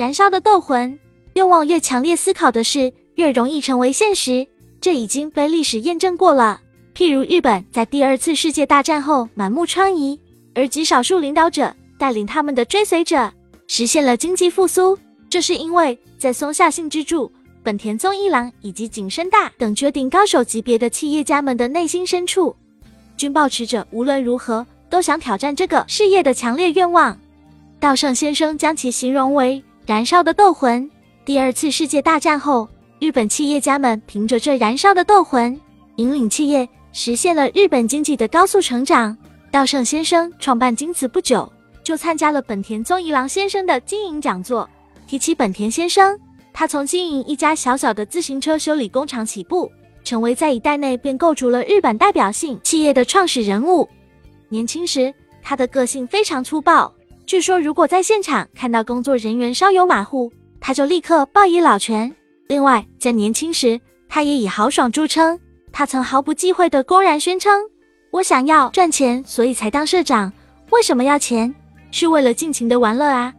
燃烧的斗魂，愿望越强烈，思考的事越容易成为现实。这已经被历史验证过了。譬如日本在第二次世界大战后满目疮痍，而极少数领导者带领他们的追随者实现了经济复苏，这是因为在松下幸之助、本田宗一郎以及井深大等绝顶高手级别的企业家们的内心深处，均保持着无论如何都想挑战这个事业的强烈愿望。稻盛先生将其形容为燃烧的斗魂。第二次世界大战后，日本企业家们凭着这燃烧的斗魂，引领企业。实现了日本经济的高速成长。稻盛先生创办京瓷不久，就参加了本田宗一郎先生的经营讲座。提起本田先生，他从经营一家小小的自行车修理工厂起步，成为在一代内便构筑了日本代表性企业的创始人物。年轻时，他的个性非常粗暴。据说，如果在现场看到工作人员稍有马虎，他就立刻报以老拳。另外，在年轻时，他也以豪爽著称。他曾毫不忌讳地公然宣称：“我想要赚钱，所以才当社长。为什么要钱？是为了尽情的玩乐啊！”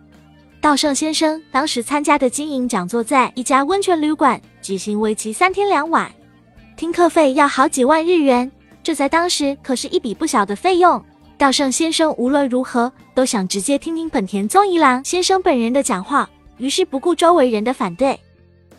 稻盛先生当时参加的经营讲座在一家温泉旅馆举行，为期三天两晚，听课费要好几万日元，这在当时可是一笔不小的费用。稻盛先生无论如何都想直接听听本田宗一郎先生本人的讲话，于是不顾周围人的反对，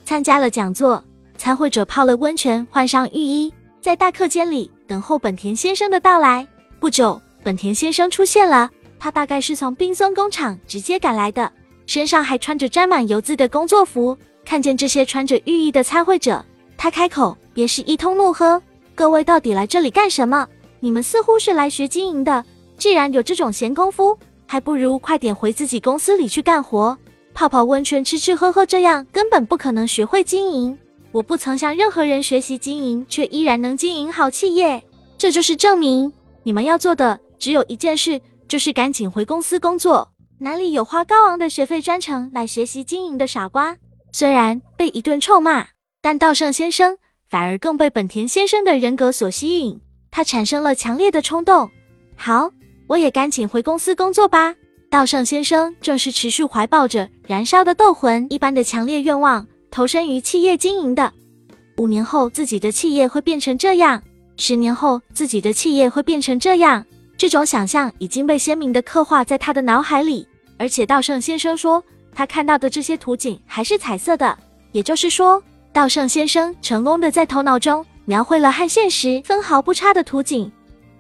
参加了讲座。参会者泡了温泉，换上浴衣，在大课间里等候本田先生的到来。不久，本田先生出现了，他大概是从冰松工厂直接赶来的，身上还穿着沾满油渍的工作服。看见这些穿着浴衣的参会者，他开口便是一通怒喝：“各位到底来这里干什么？你们似乎是来学经营的，既然有这种闲工夫，还不如快点回自己公司里去干活，泡泡温泉，吃吃喝喝，这样根本不可能学会经营。”我不曾向任何人学习经营，却依然能经营好企业，这就是证明。你们要做的只有一件事，就是赶紧回公司工作。哪里有花高昂的学费专程来学习经营的傻瓜？虽然被一顿臭骂，但稻盛先生反而更被本田先生的人格所吸引，他产生了强烈的冲动。好，我也赶紧回公司工作吧。稻盛先生正是持续怀抱着燃烧的斗魂一般的强烈愿望。投身于企业经营的，五年后自己的企业会变成这样，十年后自己的企业会变成这样。这种想象已经被鲜明地刻画在他的脑海里。而且稻盛先生说，他看到的这些图景还是彩色的，也就是说，稻盛先生成功的在头脑中描绘了和现实分毫不差的图景。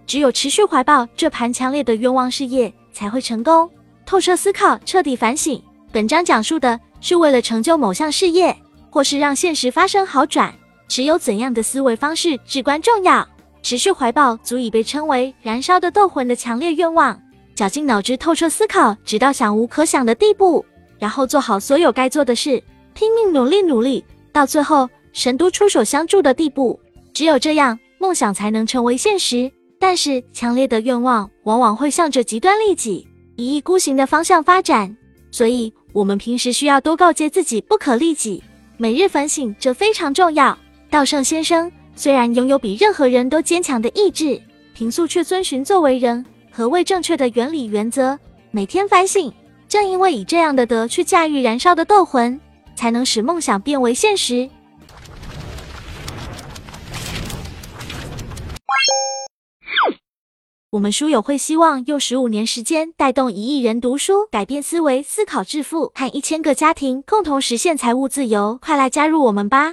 只有持续怀抱这盘强烈的愿望，事业才会成功。透彻思考，彻底反省。本章讲述的是为了成就某项事业。或是让现实发生好转，持有怎样的思维方式至关重要。持续怀抱足以被称为燃烧的斗魂的强烈愿望，绞尽脑汁透彻思考，直到想无可想的地步，然后做好所有该做的事，拼命努力努力，到最后神都出手相助的地步。只有这样，梦想才能成为现实。但是强烈的愿望往往会向着极端利己、一意孤行的方向发展，所以我们平时需要多告诫自己不可利己。每日反省，这非常重要。稻盛先生虽然拥有比任何人都坚强的意志，平素却遵循作为人何谓正确的原理原则，每天反省。正因为以这样的德去驾驭燃烧的斗魂，才能使梦想变为现实。我们书友会希望用十五年时间带动一亿人读书，改变思维，思考致富，和一千个家庭共同实现财务自由。快来加入我们吧！